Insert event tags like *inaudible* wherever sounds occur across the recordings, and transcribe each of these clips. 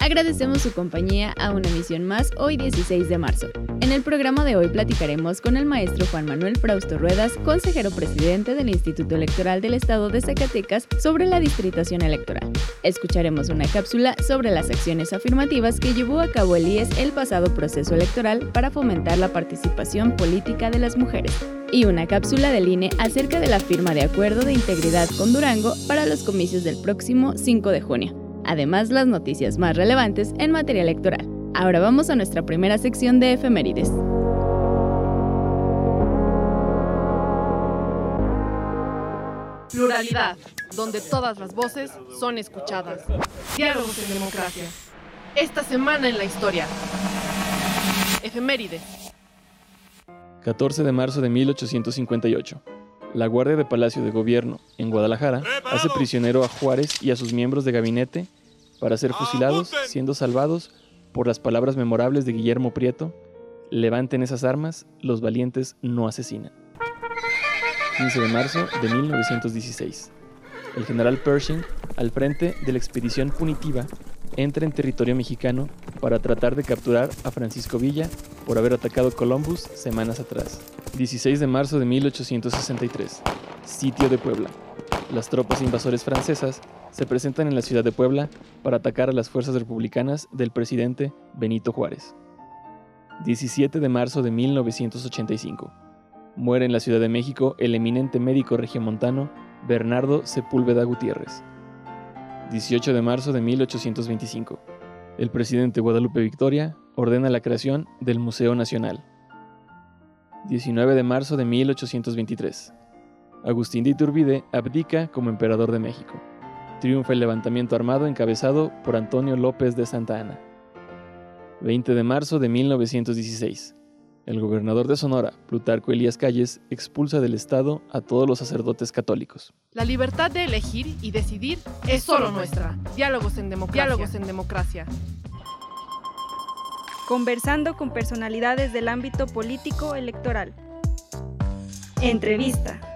Agradecemos su compañía a una emisión más hoy 16 de marzo. En el programa de hoy platicaremos con el maestro Juan Manuel Frausto Ruedas, consejero presidente del Instituto Electoral del Estado de Zacatecas, sobre la distritación electoral. Escucharemos una cápsula sobre las acciones afirmativas que llevó a cabo el IES el pasado proceso electoral para fomentar la participación política de las mujeres y una cápsula del INE acerca de la firma de acuerdo de integridad con Durango para los comicios del próximo 5 de junio además las noticias más relevantes en materia electoral. Ahora vamos a nuestra primera sección de efemérides. Pluralidad, donde todas las voces son escuchadas. Diálogos en democracia. Esta semana en la historia. Efemérides. 14 de marzo de 1858. La Guardia de Palacio de Gobierno en Guadalajara hace prisionero a Juárez y a sus miembros de gabinete para ser fusilados, siendo salvados por las palabras memorables de Guillermo Prieto, levanten esas armas, los valientes no asesinan. 15 de marzo de 1916. El general Pershing, al frente de la expedición punitiva, entra en territorio mexicano para tratar de capturar a Francisco Villa por haber atacado Columbus semanas atrás. 16 de marzo de 1863. Sitio de Puebla. Las tropas invasores francesas se presentan en la ciudad de Puebla para atacar a las fuerzas republicanas del presidente Benito Juárez. 17 de marzo de 1985. Muere en la Ciudad de México el eminente médico regiomontano Bernardo Sepúlveda Gutiérrez. 18 de marzo de 1825. El presidente Guadalupe Victoria ordena la creación del Museo Nacional. 19 de marzo de 1823. Agustín de Iturbide abdica como emperador de México. Triunfa el levantamiento armado encabezado por Antonio López de Santa Ana. 20 de marzo de 1916. El gobernador de Sonora, Plutarco Elías Calles, expulsa del Estado a todos los sacerdotes católicos. La libertad de elegir y decidir es solo nuestra. Diálogos en democracia. Diálogos en democracia conversando con personalidades del ámbito político electoral. Entrevista.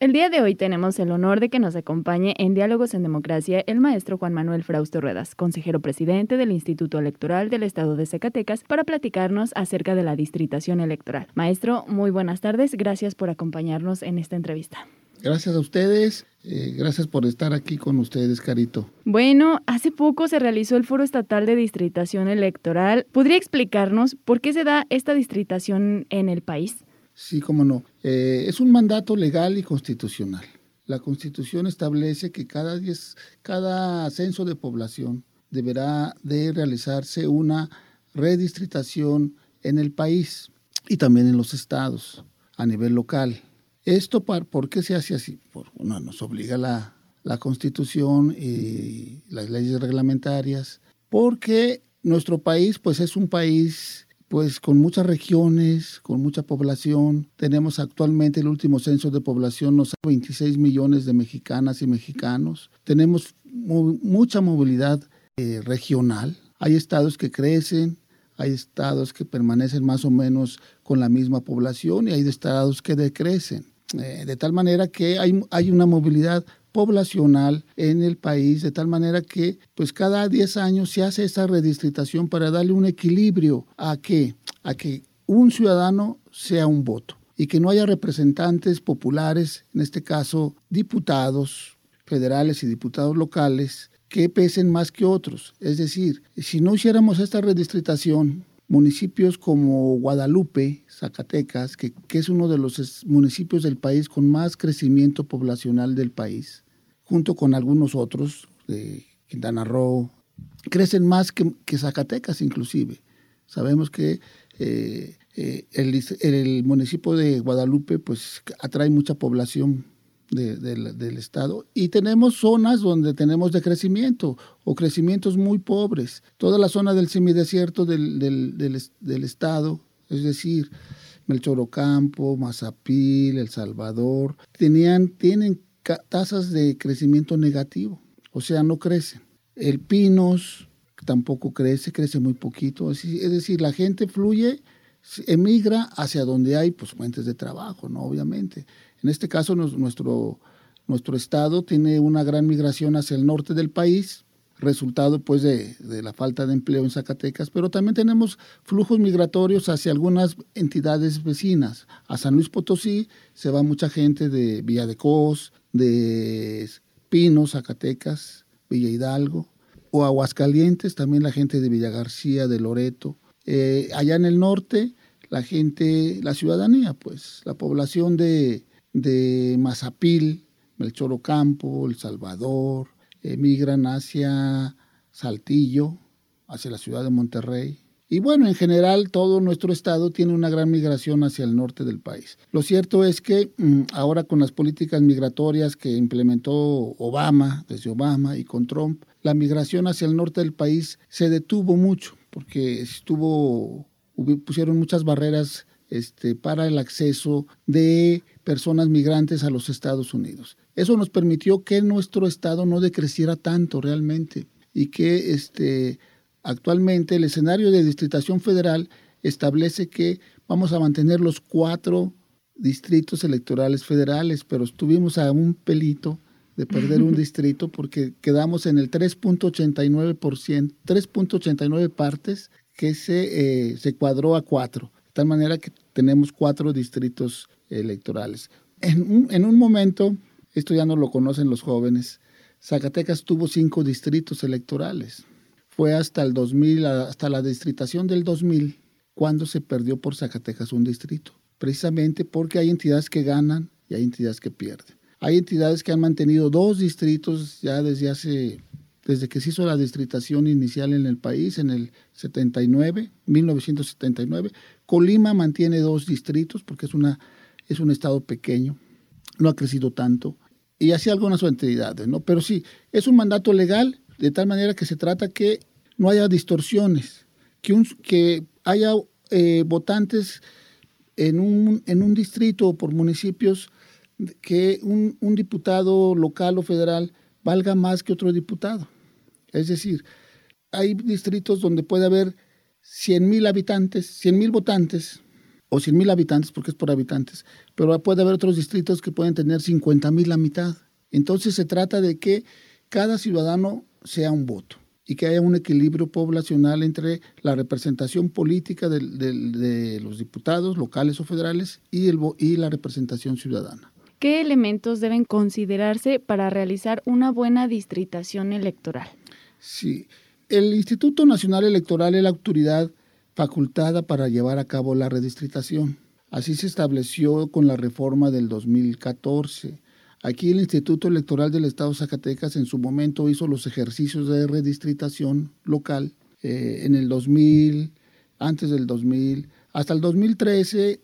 El día de hoy tenemos el honor de que nos acompañe en Diálogos en Democracia el maestro Juan Manuel Frausto Ruedas, consejero presidente del Instituto Electoral del Estado de Zacatecas, para platicarnos acerca de la distritación electoral. Maestro, muy buenas tardes, gracias por acompañarnos en esta entrevista. Gracias a ustedes, eh, gracias por estar aquí con ustedes, Carito. Bueno, hace poco se realizó el Foro Estatal de Distritación Electoral. ¿Podría explicarnos por qué se da esta distritación en el país? Sí, cómo no. Eh, es un mandato legal y constitucional. La Constitución establece que cada, diez, cada censo de población deberá de realizarse una redistritación en el país y también en los estados a nivel local. Esto, ¿por qué se hace así? Por, bueno, nos obliga la, la Constitución y las leyes reglamentarias, porque nuestro país pues es un país pues con muchas regiones, con mucha población. Tenemos actualmente el último censo de población, nos da 26 millones de mexicanas y mexicanos. Tenemos mucha movilidad eh, regional. Hay estados que crecen, hay estados que permanecen más o menos con la misma población y hay estados que decrecen. Eh, de tal manera que hay, hay una movilidad poblacional en el país, de tal manera que pues cada 10 años se hace esa redistritación para darle un equilibrio a que, a que un ciudadano sea un voto y que no haya representantes populares, en este caso diputados federales y diputados locales, que pesen más que otros. Es decir, si no hiciéramos esta redistritación, municipios como Guadalupe, Zacatecas, que, es uno de los municipios del país con más crecimiento poblacional del país, junto con algunos otros, de Quintana Roo, crecen más que, que Zacatecas inclusive. Sabemos que eh, eh, el, el, municipio de Guadalupe pues atrae mucha población del estado y tenemos zonas donde tenemos decrecimiento o crecimientos muy pobres. Toda la zona del semidesierto del, del, estado, es decir, Melchorocampo, Mazapil, El Salvador, tenían, tienen tasas de crecimiento negativo, o sea, no crecen. El Pinos tampoco crece, crece muy poquito, es decir, la gente fluye, emigra hacia donde hay pues, fuentes de trabajo, ¿no? Obviamente. En este caso, nuestro, nuestro estado tiene una gran migración hacia el norte del país, resultado pues de, la falta de empleo en Zacatecas, pero también tenemos flujos migratorios hacia algunas entidades vecinas. A San Luis Potosí se va mucha gente de Villa de Cos, de Pinos, Zacatecas, Villa Hidalgo, o Aguascalientes, también la gente de Villa García, de Loreto. Eh, allá en el norte, la gente, la ciudadanía, pues, la población de, de Mazapil, Melchor Ocampo, El Salvador, emigran hacia Saltillo, hacia la ciudad de Monterrey. Y bueno, en general todo nuestro estado tiene una gran migración hacia el norte del país. Lo cierto es que mm, ahora con las políticas migratorias que implementó Obama, desde Obama y con Trump, la migración hacia el norte del país se detuvo mucho porque estuvo, pusieron muchas barreras este, para el acceso de personas migrantes a los Estados Unidos. Eso nos permitió que nuestro estado no decreciera tanto realmente y que este, actualmente el escenario de distritación federal establece que vamos a mantener los cuatro distritos electorales federales, pero estuvimos a un pelito de perder un *laughs* distrito porque quedamos en el 3.89%, 3.89 partes que se, eh, se cuadró a cuatro de tal manera que tenemos cuatro distritos electorales. En un, en un momento, esto ya no lo conocen los jóvenes, Zacatecas tuvo cinco distritos electorales. Fue hasta el 2000, hasta la distritación del 2000, cuando se perdió por Zacatecas un distrito. Precisamente porque hay entidades que ganan y hay entidades que pierden. Hay entidades que han mantenido dos distritos ya desde hace desde que se hizo la distritación inicial en el país en el 79, 1979. Colima mantiene dos distritos porque es, una, es un estado pequeño, no ha crecido tanto, y así algunas entidades, ¿no? Pero sí, es un mandato legal de tal manera que se trata que no haya distorsiones, que, un, que haya eh, votantes en un, en un distrito o por municipios que un, diputado local o federal valga más que otro diputado. Es decir, hay distritos donde puede haber 100 mil habitantes, 100 mil votantes, o 100 mil habitantes porque es por habitantes, pero puede haber otros distritos que pueden tener 50 mil la mitad. Entonces se trata de que cada ciudadano sea un voto y que haya un equilibrio poblacional entre la representación política de, de los diputados locales o federales y, el, y la representación ciudadana. ¿Qué elementos deben considerarse para realizar una buena distritación electoral? Sí, el Instituto Nacional Electoral es la autoridad facultada para llevar a cabo la redistritación. Así se estableció con la reforma del 2014. Aquí el Instituto Electoral del Estado de Zacatecas en su momento hizo los ejercicios de redistritación local eh, en el 2000, antes del 2000, hasta el 2013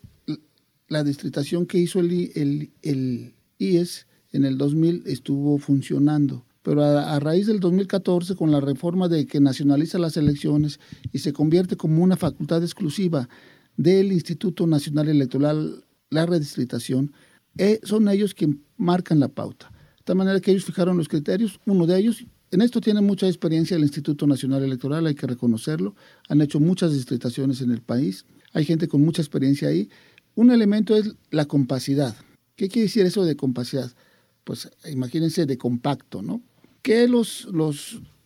la distritación que hizo el, el, IES en el 2000 estuvo funcionando pero a, raíz del 2014, con la reforma de que nacionaliza las elecciones y se convierte como una facultad exclusiva del Instituto Nacional Electoral, la redistritación, eh, son ellos quienes marcan la pauta. De tal manera que ellos fijaron los criterios, uno de ellos, en esto tiene mucha experiencia el Instituto Nacional Electoral, hay que reconocerlo, han hecho muchas distritaciones en el país, hay gente con mucha experiencia ahí. Un elemento es la compacidad. ¿Qué quiere decir eso de compacidad? Pues imagínense de compacto, ¿no? que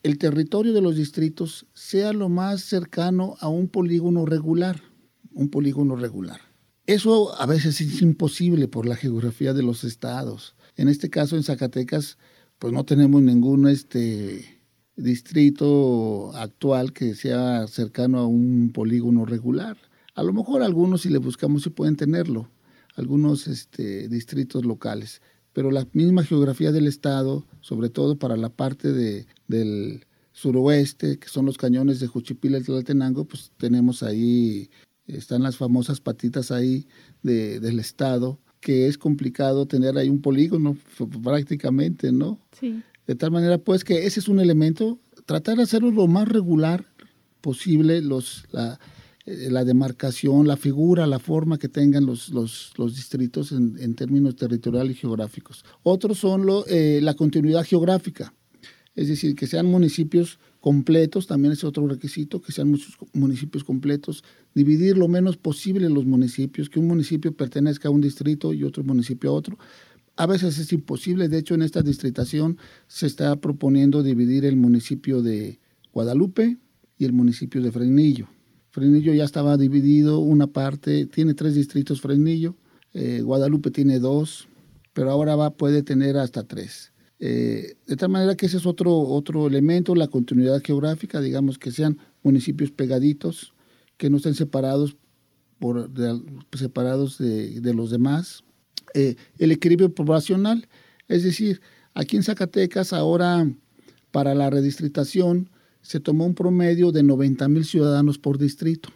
el territorio de los distritos sea lo más cercano a un polígono regular, un polígono regular. Eso a veces es imposible por la geografía de los estados. En este caso, en Zacatecas, pues no tenemos ningún este, distrito actual que sea cercano a un polígono regular. A lo mejor algunos, si le buscamos, sí pueden tenerlo, algunos este, distritos locales, pero la misma geografía del estado, sobre todo para la parte de, del suroeste, que son los cañones de Juchipila y Tlaltenango, pues tenemos ahí, están las famosas patitas ahí del estado, que es complicado tener ahí un polígono prácticamente, ¿no? Sí. De tal manera, pues, que ese es un elemento, tratar de hacerlo lo más regular posible, los, la, la demarcación, la figura, la forma que tengan los, distritos en, términos territoriales y geográficos. Otros son eh, la continuidad geográfica, es decir, que sean municipios completos, también es otro requisito, que sean muchos municipios completos, dividir lo menos posible los municipios, que un municipio pertenezca a un distrito y otro municipio a otro. A veces es imposible, de hecho en esta distritación se está proponiendo dividir el municipio de Guadalupe y el municipio de Fresnillo. Fresnillo ya estaba dividido, una parte, tiene tres distritos Fresnillo, eh, Guadalupe tiene dos, pero ahora va, puede tener hasta tres. Eh, de tal manera que ese es otro, otro elemento, la continuidad geográfica, digamos que sean municipios pegaditos, que no estén separados, por, de, separados de, de, los demás. Eh, el equilibrio poblacional, es decir, aquí en Zacatecas ahora para la redistritación se tomó un promedio de 90 mil ciudadanos por distrito.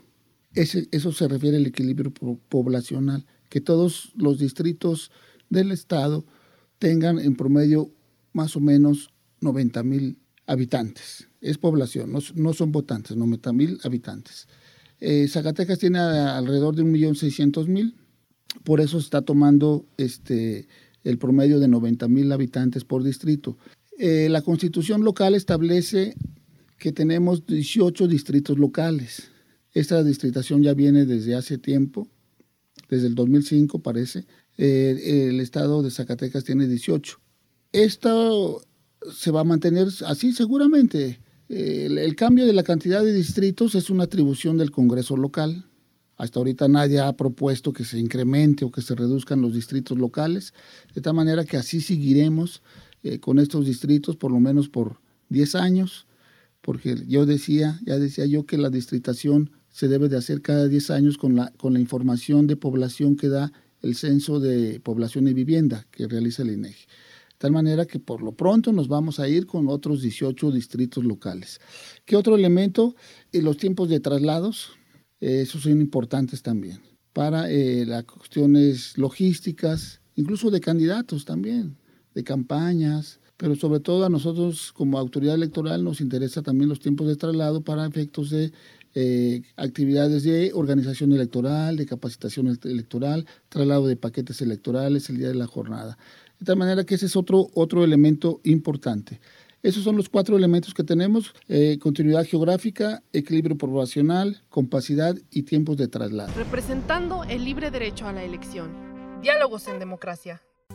Eso se refiere al equilibrio poblacional, que todos los distritos del estado tengan en promedio más o menos 90 mil habitantes. Es población, no, no son votantes, 90 mil habitantes. Eh, Zacatecas tiene alrededor de 1.600.000, por eso está tomando este, el promedio de 90 mil habitantes por distrito. Eh, la constitución local establece que tenemos 18 distritos locales. Esta distritación ya viene desde hace tiempo, desde el 2005 parece. Eh, el estado de Zacatecas tiene 18. Esto se va a mantener así seguramente. El, el, cambio de la cantidad de distritos es una atribución del Congreso local. Hasta ahorita nadie ha propuesto que se incremente o que se reduzcan los distritos locales, de tal manera que así seguiremos eh, con estos distritos por lo menos por 10 años, porque yo decía, ya decía yo que la distritación se debe de hacer cada 10 años con la, con la información de población que da el Censo de Población y Vivienda que realiza el INEGI. De tal manera que por lo pronto nos vamos a ir con otros 18 distritos locales. ¿Qué otro elemento? Eh, los tiempos de traslados, eh, esos son importantes también, para eh, las cuestiones logísticas, incluso de candidatos también, de campañas, pero sobre todo a nosotros como autoridad electoral nos interesa también los tiempos de traslado para efectos de eh, actividades de organización electoral, de capacitación electoral, traslado de paquetes electorales el día de la jornada. De tal manera que ese es otro, otro elemento importante. Esos son los cuatro elementos que tenemos, eh, continuidad geográfica, equilibrio poblacional, compacidad y tiempos de traslado. Representando el libre derecho a la elección. Diálogos en democracia.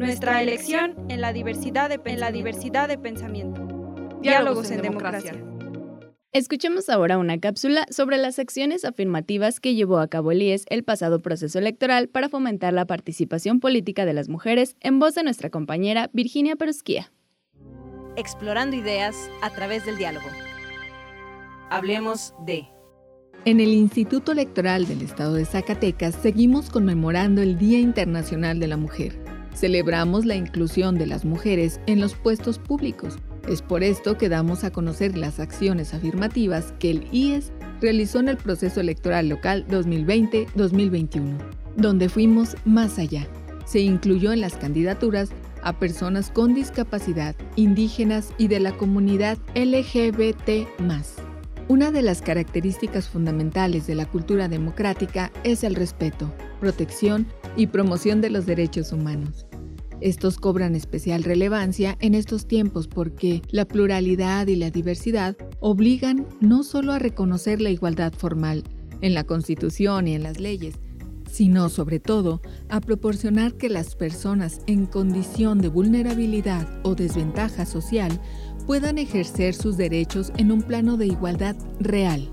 Nuestra elección en la diversidad de, en la diversidad de pensamiento. Diálogos en democracia. Escuchemos ahora una cápsula sobre las acciones afirmativas que llevó a cabo el IES el pasado proceso electoral para fomentar la participación política de las mujeres en voz de nuestra compañera Virginia Perusquía. Explorando ideas a través del diálogo. Hablemos de... En el Instituto Electoral del Estado de Zacatecas seguimos conmemorando el Día Internacional de la Mujer. Celebramos la inclusión de las mujeres en los puestos públicos. Es por esto que damos a conocer las acciones afirmativas que el IES realizó en el proceso electoral local 2020-2021, donde fuimos más allá. Se incluyó en las candidaturas a personas con discapacidad, indígenas y de la comunidad LGBT. Una de las características fundamentales de la cultura democrática es el respeto, protección y promoción de los derechos humanos. Estos cobran especial relevancia en estos tiempos porque la pluralidad y la diversidad obligan no solo a reconocer la igualdad formal en la Constitución y en las leyes, sino sobre todo a proporcionar que las personas en condición de vulnerabilidad o desventaja social puedan ejercer sus derechos en un plano de igualdad real.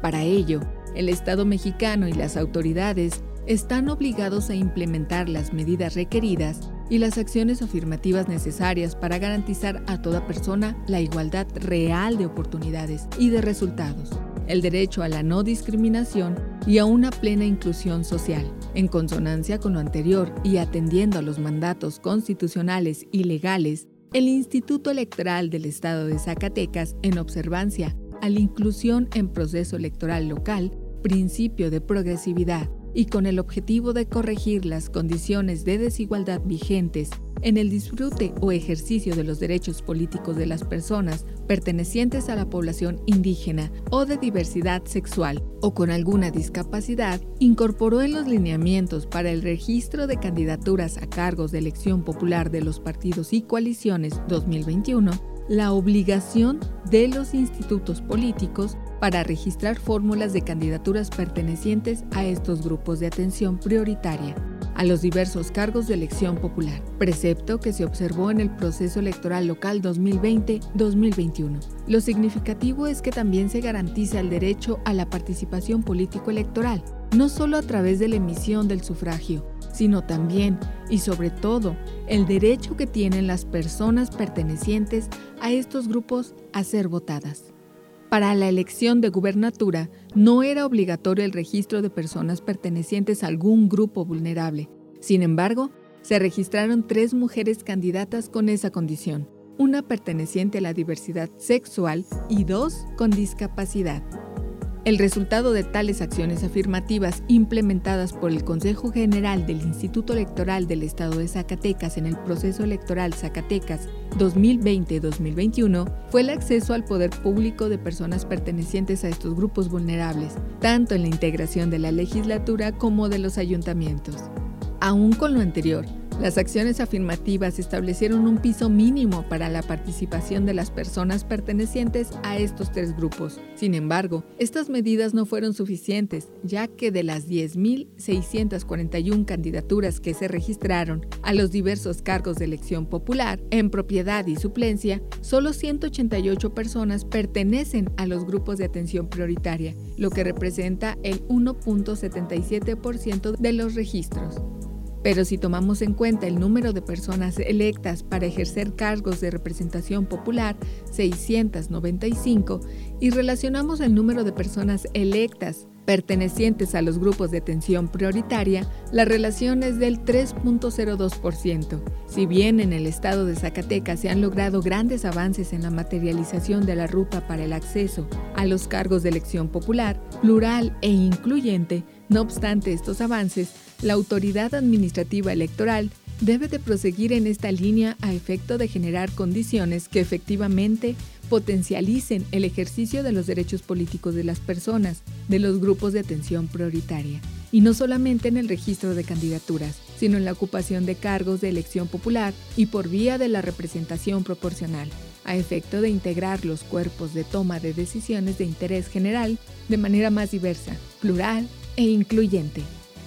Para ello, el Estado mexicano y las autoridades están obligados a implementar las medidas requeridas y las acciones afirmativas necesarias para garantizar a toda persona la igualdad real de oportunidades y de resultados, el derecho a la no discriminación y a una plena inclusión social. En consonancia con lo anterior y atendiendo a los mandatos constitucionales y legales, el Instituto Electoral del Estado de Zacatecas, en observancia a la inclusión en proceso electoral local, principio de progresividad, y con el objetivo de corregir las condiciones de desigualdad vigentes en el disfrute o ejercicio de los derechos políticos de las personas pertenecientes a la población indígena o de diversidad sexual o con alguna discapacidad, incorporó en los lineamientos para el registro de candidaturas a cargos de elección popular de los partidos y coaliciones 2021 la obligación de los institutos políticos para registrar fórmulas de candidaturas pertenecientes a estos grupos de atención prioritaria a los diversos cargos de elección popular, precepto que se observó en el proceso electoral local 2020-2021. Lo significativo es que también se garantiza el derecho a la participación político-electoral, no solo a través de la emisión del sufragio, sino también y sobre todo el derecho que tienen las personas pertenecientes a estos grupos a ser votadas. Para la elección de gubernatura no era obligatorio el registro de personas pertenecientes a algún grupo vulnerable. Sin embargo, se registraron tres mujeres candidatas con esa condición, una perteneciente a la diversidad sexual y dos con discapacidad. El resultado de tales acciones afirmativas implementadas por el Consejo General del Instituto Electoral del Estado de Zacatecas en el proceso electoral Zacatecas 2020-2021 fue el acceso al poder público de personas pertenecientes a estos grupos vulnerables, tanto en la integración de la legislatura como de los ayuntamientos. Aún con lo anterior, las acciones afirmativas establecieron un piso mínimo para la participación de las personas pertenecientes a estos tres grupos. Sin embargo, estas medidas no fueron suficientes, ya que de las 10.641 candidaturas que se registraron a los diversos cargos de elección popular, en propiedad y suplencia, solo 188 personas pertenecen a los grupos de atención prioritaria, lo que representa el 1.77% de los registros. Pero si tomamos en cuenta el número de personas electas para ejercer cargos de representación popular, 695, y relacionamos el número de personas electas pertenecientes a los grupos de atención prioritaria, la relación es del 3.02%. Si bien en el estado de Zacatecas se han logrado grandes avances en la materialización de la ruta para el acceso a los cargos de elección popular, plural e incluyente, no obstante estos avances, la autoridad administrativa electoral debe de proseguir en esta línea a efecto de generar condiciones que efectivamente potencialicen el ejercicio de los derechos políticos de las personas, de los grupos de atención prioritaria, y no solamente en el registro de candidaturas, sino en la ocupación de cargos de elección popular y por vía de la representación proporcional, a efecto de integrar los cuerpos de toma de decisiones de interés general de manera más diversa, plural e incluyente.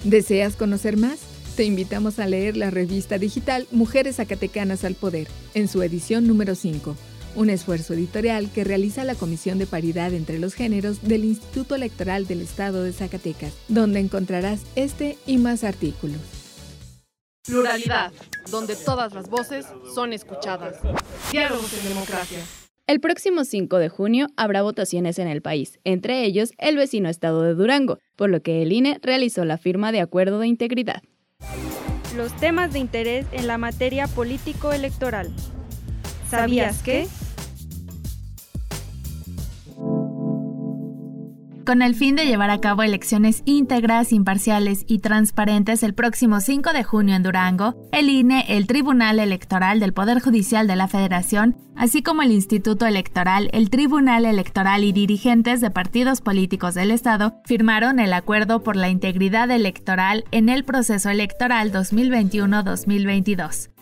¿Deseas conocer más? Te invitamos a leer la revista digital Mujeres Zacatecanas al Poder, en su edición número 5, un esfuerzo editorial que realiza la Comisión de Paridad entre los Géneros del Instituto Electoral del Estado de Zacatecas, donde encontrarás este y más artículos. Pluralidad, donde todas las voces son escuchadas. Diálogos en democracia. El próximo 5 de junio habrá votaciones en el país, entre ellos el vecino estado de Durango, por lo que el INE realizó la firma de acuerdo de integridad. Los temas de interés en la materia político-electoral. ¿Sabías que? Con el fin de llevar a cabo elecciones íntegras, imparciales y transparentes el próximo 5 de junio en Durango, el INE, el Tribunal Electoral del Poder Judicial de la Federación, así como el Instituto Electoral, el Tribunal Electoral y dirigentes de partidos políticos del Estado firmaron el acuerdo por la integridad electoral en el proceso electoral 2021-2022.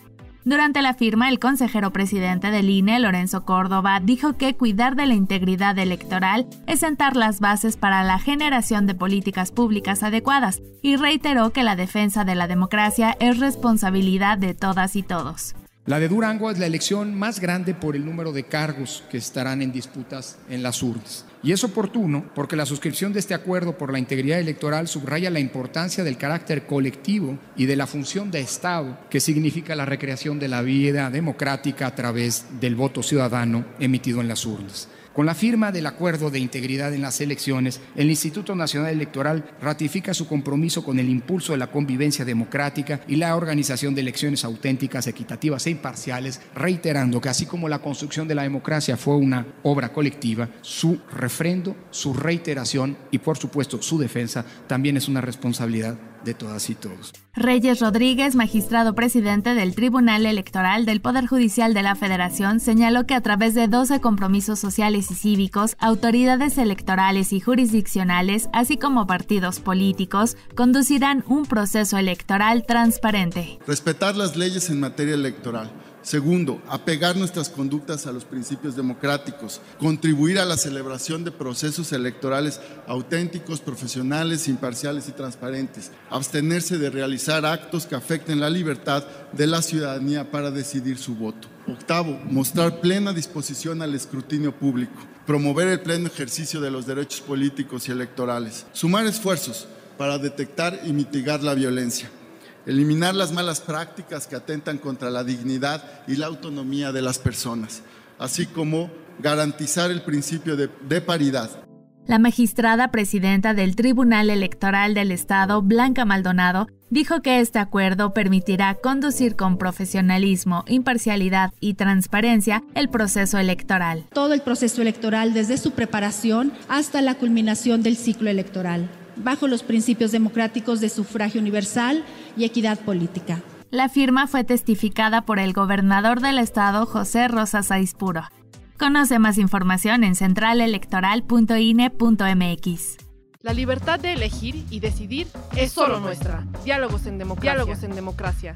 Durante la firma, el consejero presidente del INE, Lorenzo Córdoba, dijo que cuidar de la integridad electoral es sentar las bases para la generación de políticas públicas adecuadas y reiteró que la defensa de la democracia es responsabilidad de todas y todos. La de Durango es la elección más grande por el número de cargos que estarán en disputas en las urnas. Y es oportuno porque la suscripción de este acuerdo por la integridad electoral subraya la importancia del carácter colectivo y de la función de Estado que significa la recreación de la vida democrática a través del voto ciudadano emitido en las urnas. Con la firma del acuerdo de integridad en las elecciones, el Instituto Nacional Electoral ratifica su compromiso con el impulso de la convivencia democrática y la organización de elecciones auténticas, equitativas e imparciales, reiterando que así como la construcción de la democracia fue una obra colectiva, su refrendo, su reiteración y por supuesto su defensa también es una responsabilidad de todas y todos. Reyes Rodríguez, magistrado presidente del Tribunal Electoral del Poder Judicial de la Federación, señaló que a través de 12 compromisos sociales y cívicos, autoridades electorales y jurisdiccionales, así como partidos políticos, conducirán un proceso electoral transparente. Respetar las leyes en materia electoral Segundo, apegar nuestras conductas a los principios democráticos, contribuir a la celebración de procesos electorales auténticos, profesionales, imparciales y transparentes, abstenerse de realizar actos que afecten la libertad de la ciudadanía para decidir su voto. Octavo, mostrar plena disposición al escrutinio público, promover el pleno ejercicio de los derechos políticos y electorales, sumar esfuerzos para detectar y mitigar la violencia eliminar las malas prácticas que atentan contra la dignidad y la autonomía de las personas, así como garantizar el principio de, paridad. La magistrada presidenta del Tribunal Electoral del Estado, Blanca Maldonado, dijo que este acuerdo permitirá conducir con profesionalismo, imparcialidad y transparencia el proceso electoral. Todo el proceso electoral desde su preparación hasta la culminación del ciclo electoral bajo los principios democráticos de sufragio universal y equidad política. La firma fue testificada por el gobernador del estado, José Rosa Puro. Conoce más información en centralelectoral.ine.mx. La libertad de elegir y decidir es solo nuestra. Diálogos en democracia. Diálogos en democracia.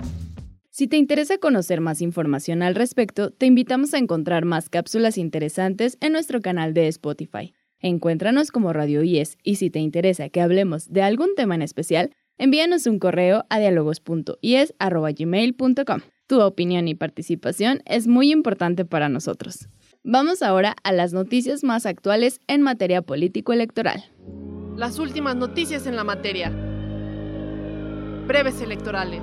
Si te interesa conocer más información al respecto, te invitamos a encontrar más cápsulas interesantes en nuestro canal de Spotify. Encuéntranos como Radio IES y si te interesa que hablemos de algún tema en especial, envíanos un correo a dialogos.ies.gmail.com. Tu opinión y participación es muy importante para nosotros. Vamos ahora a las noticias más actuales en materia político-electoral. Las últimas noticias en la materia. Breves electorales.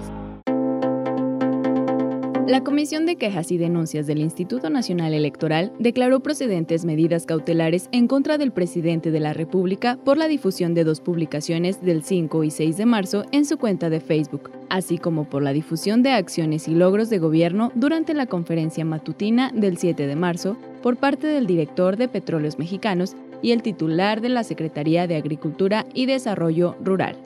La Comisión de Quejas y Denuncias del Instituto Nacional Electoral declaró procedentes medidas cautelares en contra del presidente de la República por la difusión de dos publicaciones del 5 y 6 de marzo en su cuenta de Facebook, así como por la difusión de acciones y logros de gobierno durante la conferencia matutina del 7 de marzo por parte del director de Petróleos Mexicanos y el titular de la Secretaría de Agricultura y Desarrollo Rural.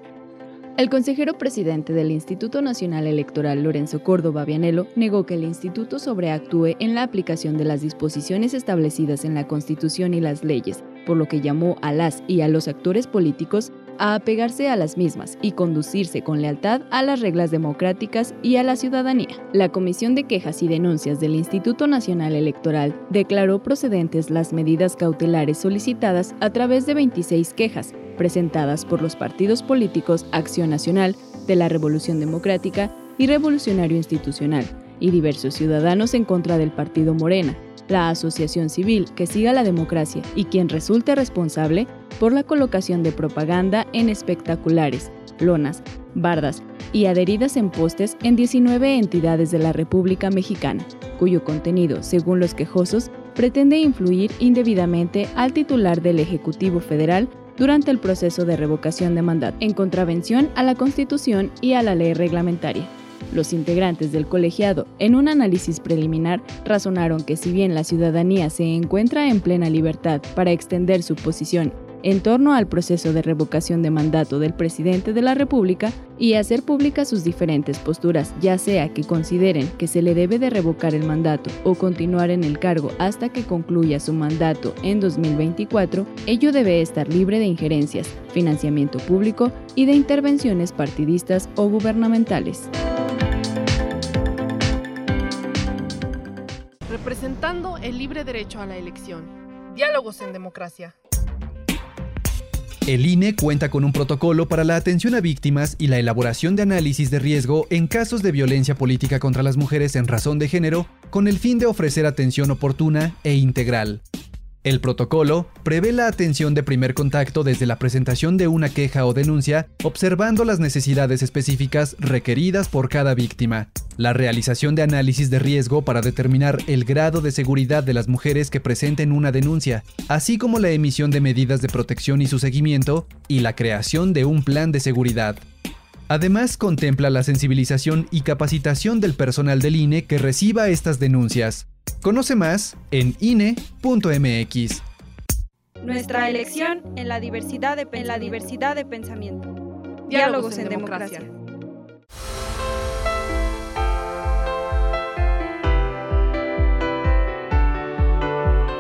El consejero presidente del Instituto Nacional Electoral, Lorenzo Córdoba Vianelo, negó que el instituto sobreactúe en la aplicación de las disposiciones establecidas en la Constitución y las leyes, por lo que llamó a las y a los actores políticos a apegarse a las mismas y conducirse con lealtad a las reglas democráticas y a la ciudadanía. La Comisión de Quejas y Denuncias del Instituto Nacional Electoral declaró procedentes las medidas cautelares solicitadas a través de 26 quejas presentadas por los partidos políticos Acción Nacional, de la Revolución Democrática y Revolucionario Institucional, y diversos ciudadanos en contra del partido Morena, la asociación civil que siga la democracia y quien resulte responsable por la colocación de propaganda en espectaculares, lonas, bardas y adheridas en postes en 19 entidades de la República Mexicana, cuyo contenido, según los quejosos, pretende influir indebidamente al titular del Ejecutivo Federal durante el proceso de revocación de mandato, en contravención a la Constitución y a la ley reglamentaria. Los integrantes del colegiado, en un análisis preliminar, razonaron que si bien la ciudadanía se encuentra en plena libertad para extender su posición en torno al proceso de revocación de mandato del presidente de la República y hacer públicas sus diferentes posturas, ya sea que consideren que se le debe de revocar el mandato o continuar en el cargo hasta que concluya su mandato en 2024, ello debe estar libre de injerencias, financiamiento público y de intervenciones partidistas o gubernamentales. El libre derecho a la elección. Diálogos en democracia. El INE cuenta con un protocolo para la atención a víctimas y la elaboración de análisis de riesgo en casos de violencia política contra las mujeres en razón de género, con el fin de ofrecer atención oportuna e integral. El protocolo prevé la atención de primer contacto desde la presentación de una queja o denuncia, observando las necesidades específicas requeridas por cada víctima, la realización de análisis de riesgo para determinar el grado de seguridad de las mujeres que presenten una denuncia, así como la emisión de medidas de protección y su seguimiento, y la creación de un plan de seguridad. Además, contempla la sensibilización y capacitación del personal del INE que reciba estas denuncias. Conoce más en INE.mx. Nuestra elección en la diversidad de, en la diversidad de pensamiento. Diálogos, en, democracia.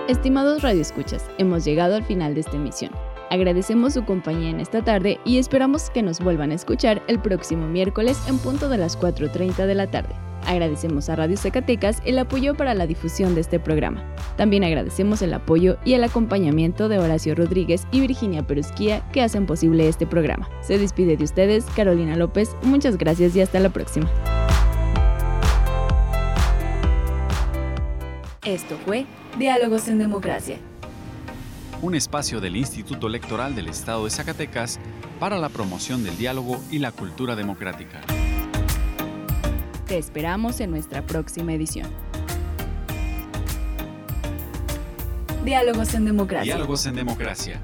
Estimados radioescuchas, hemos llegado al final de esta emisión. Agradecemos su compañía en esta tarde y esperamos que nos vuelvan a escuchar el próximo miércoles en punto de las 4.30 de la tarde. Agradecemos a Radio Zacatecas el apoyo para la difusión de este programa. También agradecemos el apoyo y el acompañamiento de Horacio Rodríguez y Virginia Perusquía que hacen posible este programa. Se despide de ustedes Carolina López, muchas gracias y hasta la próxima. Esto fue Diálogos en Democracia un espacio del Instituto Electoral del Estado de Zacatecas para la promoción del diálogo y la cultura democrática. Te esperamos en nuestra próxima edición. Diálogos en Democracia. Diálogos en Democracia.